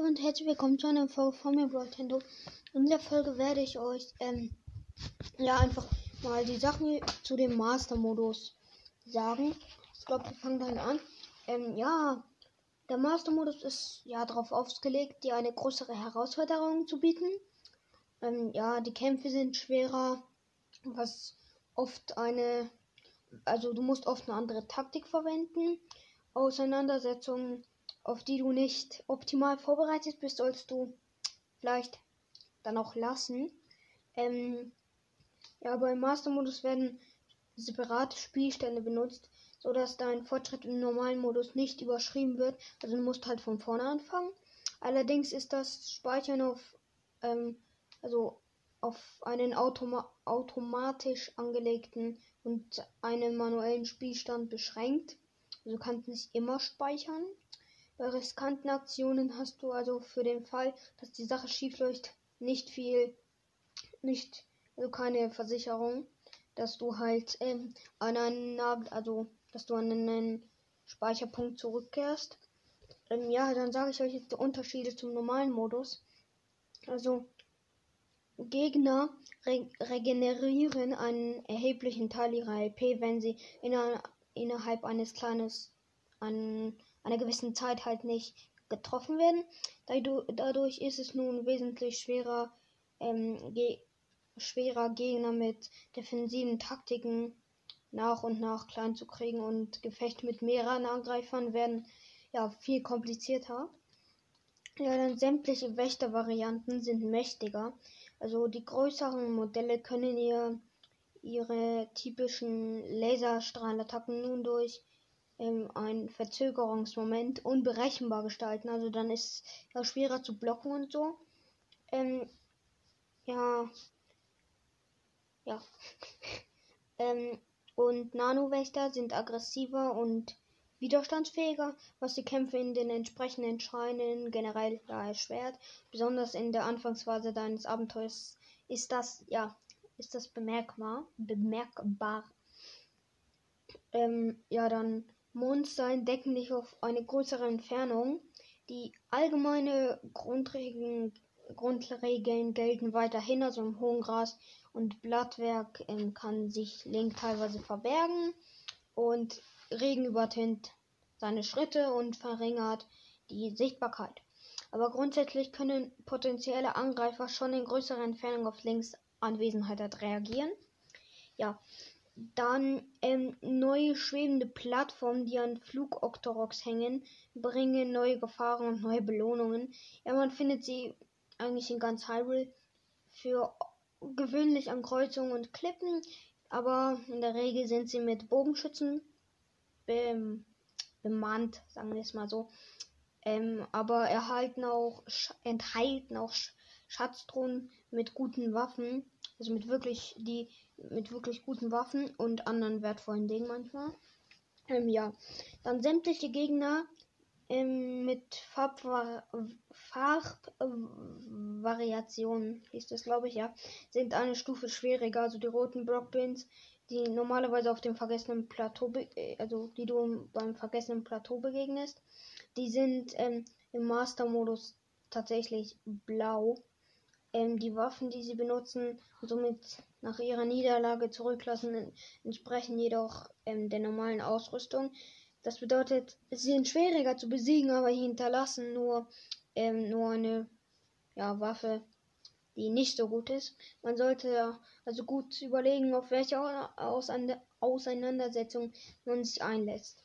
Hallo und herzlich willkommen zu einer Folge von mir, Nintendo. In der Folge werde ich euch ähm, ja einfach mal die Sachen zu dem Master-Modus sagen. Ich glaube, wir fangen dann an. Ähm, ja, der Master-Modus ist ja darauf ausgelegt, dir eine größere Herausforderung zu bieten. Ähm, ja, die Kämpfe sind schwerer, was oft eine, also du musst oft eine andere Taktik verwenden. Auseinandersetzungen auf die du nicht optimal vorbereitet bist, sollst du vielleicht dann auch lassen. Ähm, ja, beim Master-Modus werden separate Spielstände benutzt, sodass dein Fortschritt im normalen Modus nicht überschrieben wird. Also du musst halt von vorne anfangen. Allerdings ist das Speichern auf, ähm, also auf einen Automa automatisch angelegten und einen manuellen Spielstand beschränkt. Also du kannst nicht immer speichern. Bei riskanten Aktionen hast du also für den Fall, dass die Sache schief läuft, nicht viel, nicht, also keine Versicherung, dass du halt ähm, an einen, also dass du an einen Speicherpunkt zurückkehrst. Ähm, ja, dann sage ich euch jetzt die Unterschiede zum normalen Modus. Also Gegner re regenerieren einen erheblichen Teil ihrer LP, wenn sie inner innerhalb eines kleines an einer gewissen Zeit halt nicht getroffen werden. Dadurch ist es nun wesentlich schwerer, ähm, ge schwerer Gegner mit defensiven Taktiken nach und nach klein zu kriegen und Gefechte mit mehreren Angreifern werden ja viel komplizierter. Ja, dann sämtliche Wächtervarianten sind mächtiger. Also die größeren Modelle können ihr ihre typischen Laserstrahlattacken nun durch ähm, ein Verzögerungsmoment unberechenbar gestalten. Also dann ist es schwerer zu blocken und so. Ähm, ja. Ja. ähm, und Nanowächter sind aggressiver und widerstandsfähiger, was die Kämpfe in den entsprechenden Schreinen generell ja, erschwert. Besonders in der Anfangsphase deines Abenteuers ist das, ja, ist das bemerkbar. Bemerkbar. Ähm, ja, dann Monster entdecken dich auf eine größere Entfernung. Die allgemeine Grundregeln, Grundregeln gelten weiterhin, also im hohen Gras und Blattwerk ähm, kann sich Link teilweise verbergen und Regen übertönt seine Schritte und verringert die Sichtbarkeit. Aber grundsätzlich können potenzielle Angreifer schon in größerer Entfernung auf Links Anwesenheit reagieren. Ja, dann ähm, neue schwebende Plattformen, die an Flugoctoroks hängen, bringen neue Gefahren und neue Belohnungen. Ja, man findet sie eigentlich in ganz Hyrule für gewöhnlich an Kreuzungen und Klippen, aber in der Regel sind sie mit Bogenschützen be bemannt, sagen wir es mal so. Ähm, aber erhalten auch, enthalten auch Schatztruhen mit guten Waffen, also mit wirklich die mit wirklich guten Waffen und anderen wertvollen Dingen manchmal. Ähm, ja, dann sämtliche Gegner ähm, mit Farbvar Farbvariationen, hieß das glaube ich ja, sind eine Stufe schwieriger. Also die roten Brockbins, die normalerweise auf dem vergessenen Plateau, äh, also die du beim vergessenen Plateau begegnest, die sind ähm, im Master-Modus tatsächlich blau ähm, die Waffen, die sie benutzen und somit nach ihrer Niederlage zurücklassen, entsprechen jedoch ähm, der normalen Ausrüstung. Das bedeutet, sie sind schwieriger zu besiegen, aber hinterlassen nur, ähm, nur eine ja, Waffe, die nicht so gut ist. Man sollte also gut überlegen, auf welche Auseinandersetzung man sich einlässt.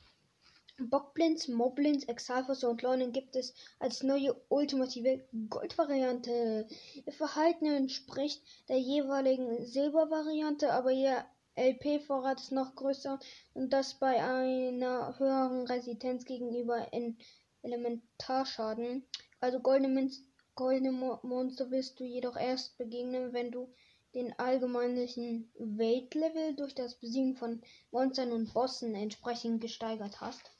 Bockblins, Moblins, Exalfos und Leunen gibt es als neue ultimative Goldvariante. Ihr Verhalten entspricht der jeweiligen Silbervariante, aber ihr LP-Vorrat ist noch größer und das bei einer höheren Resistenz gegenüber in Elementarschaden. Also goldene, goldene Monster wirst du jedoch erst begegnen, wenn du den allgemeinen Weight-Level durch das Besiegen von Monstern und Bossen entsprechend gesteigert hast.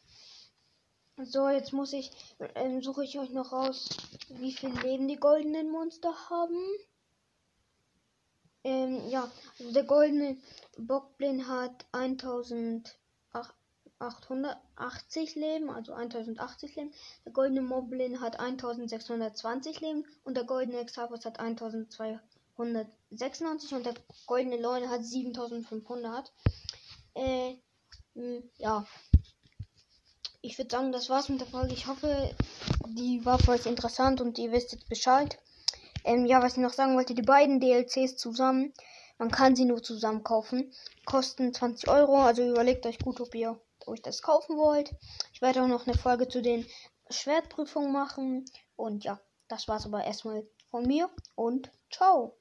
So, jetzt muss ich, ähm, suche ich euch noch raus, wie viel Leben die goldenen Monster haben. Ähm, ja, also der goldene Bockblin hat 1000, ach, 1880 Leben, also 1080 Leben. Der goldene Moblin hat 1620 Leben und der goldene Extravus hat 1296 und der goldene Leune hat 7500. Äh, mh, ja. Ich würde sagen, das war's mit der Folge. Ich hoffe, die war für euch interessant und ihr wisst jetzt Bescheid. Ähm, ja, was ich noch sagen wollte, die beiden DLCs zusammen, man kann sie nur zusammen kaufen, kosten 20 Euro, also überlegt euch gut, ob ihr euch das kaufen wollt. Ich werde auch noch eine Folge zu den Schwertprüfungen machen und ja, das war's aber erstmal von mir und ciao.